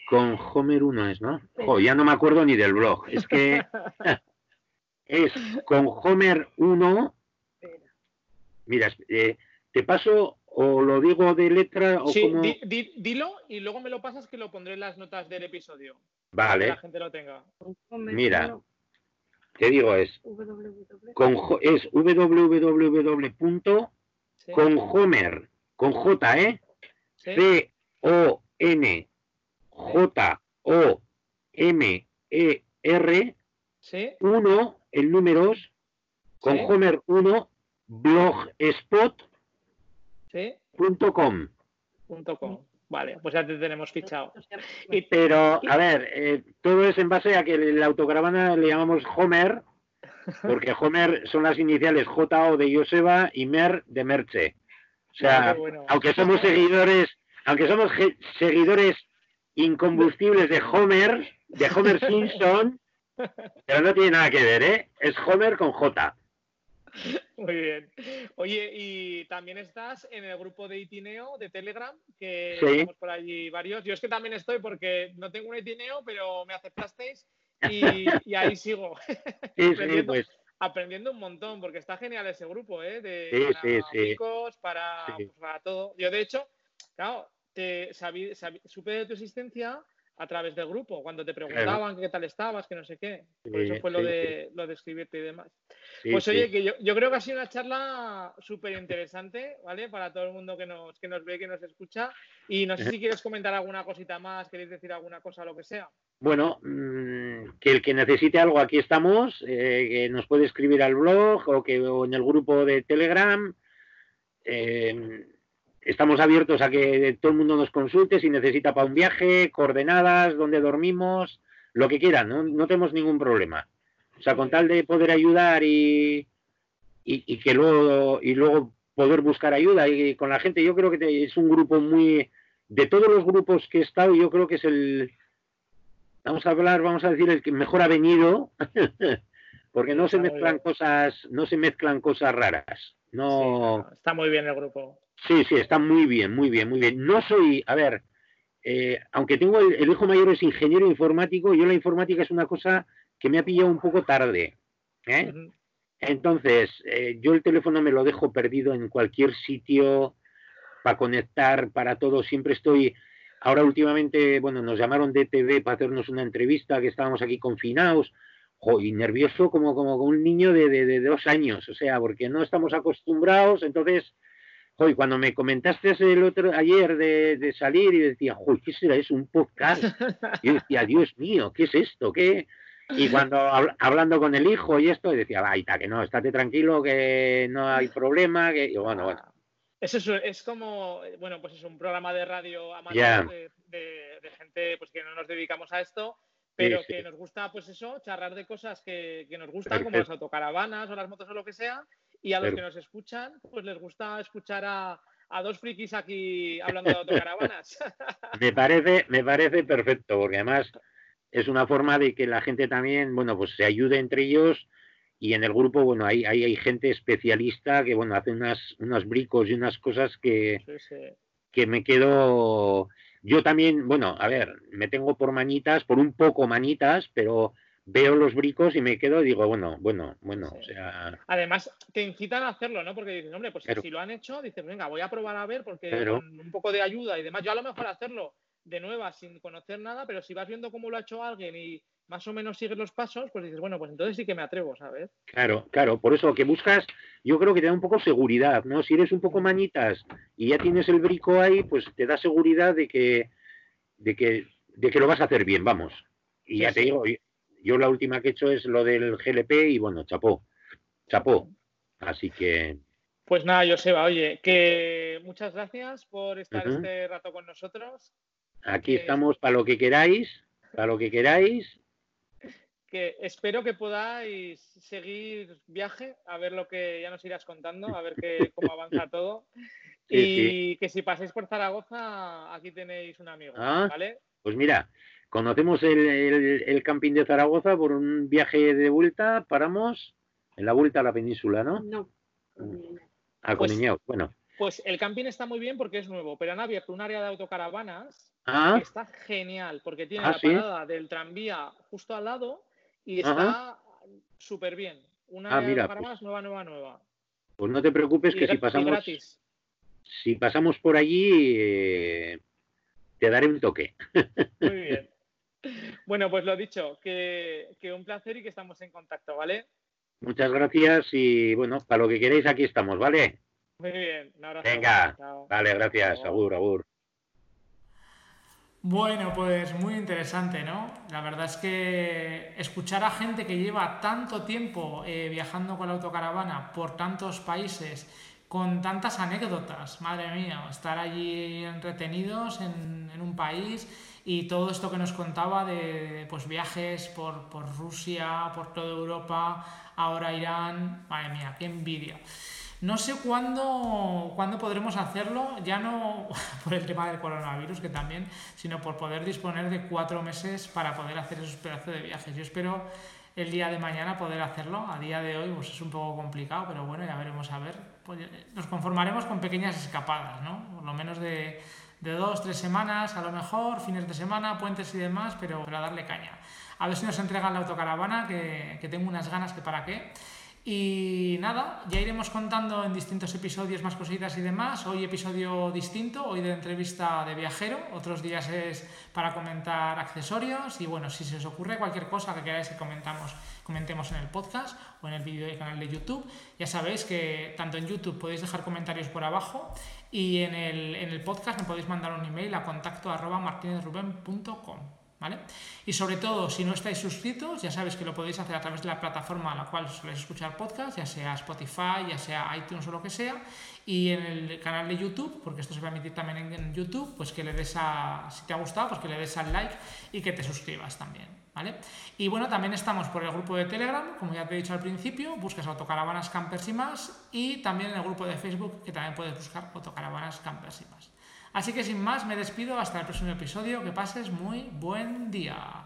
Con Homer 1 es, ¿no? Jo, ya no me acuerdo ni del blog. Es que es con Homer 1. Mira, eh, te paso o lo digo de letra o Sí, como... di- di- dilo y luego me lo pasas que lo pondré en las notas del episodio. Para que Vale, la gente lo tenga. Mira. te digo, es, www. con, es www. Con J, ¿eh? ¿Sí? C-O-N-J-O-M-E-R ¿Sí? 1 en números con ¿Sí? Homer 1 blogspot.com. ¿Sí? Punto com. Vale, pues ya te tenemos fichado. Y- Pero, a ver, eh, todo es en base a que la autocaravana le llamamos Homer, porque Homer son las iniciales J-O de Joseba y Mer de Merche. O sea, bueno. aunque somos seguidores, aunque somos seguidores incombustibles de Homer, de Homer Simpson, pero no tiene nada que ver, ¿eh? Es Homer con J. Muy bien. Oye, y también estás en el grupo de Itineo de Telegram, que Sí. estamos por allí varios. Yo es que también estoy porque no tengo un Itineo, pero me aceptasteis y, y ahí sigo Sí, sí, pues aprendiendo un montón, porque está genial ese grupo, ¿eh? De, Sí, para sí, sí. chicos, para, pues, para todo. Yo, de hecho, claro, te sabí- sabí- supe de tu existencia a través del grupo, cuando te preguntaban qué tal estabas, que no sé qué. Por Sí, eso fue lo sí, de, lo de escribirte y demás. Pues oye, que yo, yo creo que ha sido una charla súper interesante, ¿vale? Para todo el mundo que nos, que nos ve, que nos escucha. Y no sé si quieres comentar alguna cosita más, queréis decir alguna cosa, lo que sea. Bueno, mm, que el que necesite algo, aquí estamos, eh, que nos puede escribir al blog o que o en el grupo de Telegram. Eh, estamos abiertos a que todo el mundo nos consulte si necesita para un viaje, coordenadas, dónde dormimos, lo que quieran, no, no tenemos ningún problema. O sea, con tal de poder ayudar y, y, y que luego y luego poder buscar ayuda y con la gente, yo creo que es un grupo muy de todos los grupos que he estado, yo creo que es el vamos a hablar, vamos a decir el que mejor ha venido, porque no se mezclan cosas, no se mezclan cosas raras. Sí, No, no, está muy bien el grupo. Sí, sí, está muy bien, muy bien, muy bien. No soy, a ver, eh, aunque tengo el, el hijo mayor es ingeniero informático, yo la informática es una cosa que me ha pillado un poco tarde. ¿eh? Entonces, eh, yo el teléfono me lo dejo perdido en cualquier sitio para conectar, para todo. Siempre estoy. Ahora, últimamente, bueno, nos llamaron de TV para hacernos una entrevista, que estábamos aquí confinados. Jo, y nervioso como, como un niño de, de- de dos años, o sea, porque no estamos acostumbrados. Entonces, jo, y cuando me comentaste el otro ayer de, de salir y decía, jo, ¿qué será eso? Un podcast. Yo decía, Dios mío, ¿qué es esto? ¿Qué? Y cuando habl- hablando con el hijo y esto, decía, vaita, que no, estate tranquilo, que no hay problema, que y bueno, bueno, Ah, Eso es, es como, bueno, pues es un programa de radio amateur Ya. de, de- de gente pues que no nos dedicamos a esto, pero Sí, sí. que nos gusta, pues eso, charlar de cosas que, que nos gustan, como las autocaravanas o las motos o lo que sea, y a los que nos escuchan, pues les gusta escuchar a, a dos frikis aquí hablando de autocaravanas. me parece, me parece perfecto, porque además es una forma de que la gente también, bueno, pues se ayude entre ellos y en el grupo, bueno, hay, hay, hay gente especialista que, bueno, hace unas, unos bricos y unas cosas que, Sí, sí. que me quedo. Yo también, bueno, a ver, me tengo por manitas, por un poco manitas, pero veo los bricos y me quedo y digo, bueno, bueno, bueno, o sea, Además, te incitan a hacerlo, ¿no? Porque dices, hombre, pues Claro. si lo han hecho, dices, venga, voy a probar a ver, porque Claro. con un poco de ayuda y demás, yo a lo mejor hacerlo de nueva sin conocer nada, pero si vas viendo cómo lo ha hecho alguien y más o menos sigues los pasos, pues dices, bueno, pues entonces sí que me atrevo, ¿sabes? claro, claro, por eso que buscas, yo creo que te da un poco seguridad, ¿no? Si eres un poco manitas y ya tienes el brico ahí, pues te da seguridad de que, de que, de que lo vas a hacer bien, vamos. Y Sí, ya te digo, yo la última que he hecho es lo del GLP y bueno, chapó, chapó. Así que... Pues nada, Joseba, oye, que muchas gracias por estar este rato con nosotros. Aquí estamos para lo que queráis, para lo que queráis. Que espero que podáis seguir viaje, a ver lo que ya nos irás contando, a ver que, cómo avanza todo. y que si pasáis por Zaragoza, aquí tenéis un amigo, ah, ¿vale? Pues mira, conocemos el, camping de Zaragoza por un viaje de vuelta, paramos en la vuelta a la península, ¿no? No. A pues, bueno. Pues el camping está muy bien porque es nuevo, pero han abierto un área de autocaravanas ah. que está genial porque tiene ah, la parada del tranvía justo al lado y está súper bien. Una área de pues autocaravanas nueva, nueva, nueva. Pues no te preocupes que si pasamos si pasamos por allí eh, te daré un toque. Muy bien. Bueno, pues lo dicho, que, un placer y que estamos en contacto, ¿vale? Muchas gracias y bueno, para lo que queréis aquí estamos, ¿vale? Muy bien, un abrazo. Venga, vale, gracias, agur, agur. Bueno, pues muy interesante, ¿no? La verdad es que escuchar a gente que lleva tanto tiempo eh, viajando con la autocaravana por tantos países con tantas anécdotas, madre mía, estar allí entretenidos en, un país y todo esto que nos contaba de pues, viajes por, Rusia, por toda Europa, ahora Irán, madre mía, qué envidia. No sé cuándo, cuándo podremos hacerlo, ya no por el tema del coronavirus, que también, sino por poder disponer de cuatro meses para poder hacer esos pedazos de viajes. Yo espero el día de mañana poder hacerlo. A día de hoy pues es un poco complicado, pero bueno, ya veremos a ver pues, nos conformaremos con pequeñas escapadas, ¿no? Por lo menos de, dos, tres semanas, a lo mejor, fines de semana, puentes y demás, pero para darle caña. A ver si nos entregan la autocaravana, que, que tengo unas ganas que para qué. Y nada, ya iremos contando en distintos episodios más cositas y demás. Hoy episodio distinto, hoy de entrevista de viajero, otros días es para comentar accesorios y bueno, si se os ocurre cualquier cosa que queráis que comentamos, comentemos en el podcast o en el vídeo del canal de YouTube, ya sabéis que tanto en YouTube podéis dejar comentarios por abajo y en el, en el podcast me podéis mandar un email a contacto arroba y sobre todo, si no estáis suscritos, ya sabéis que lo podéis hacer a través de la plataforma a la cual soléis escuchar podcast, ya sea Spotify, ya sea iTunes o lo que sea, y en el canal de YouTube, porque esto se va a emitir también en, YouTube, pues que le des a, si te ha gustado, pues que le des al like y que te suscribas también. ¿Vale? Y bueno, también estamos por el grupo de Telegram, como ya te he dicho al principio, buscas autocaravanas campers y más, y también en el grupo de Facebook, que también puedes buscar autocaravanas campers y más. Así que sin más, me despido hasta el próximo episodio. Que pases muy buen día.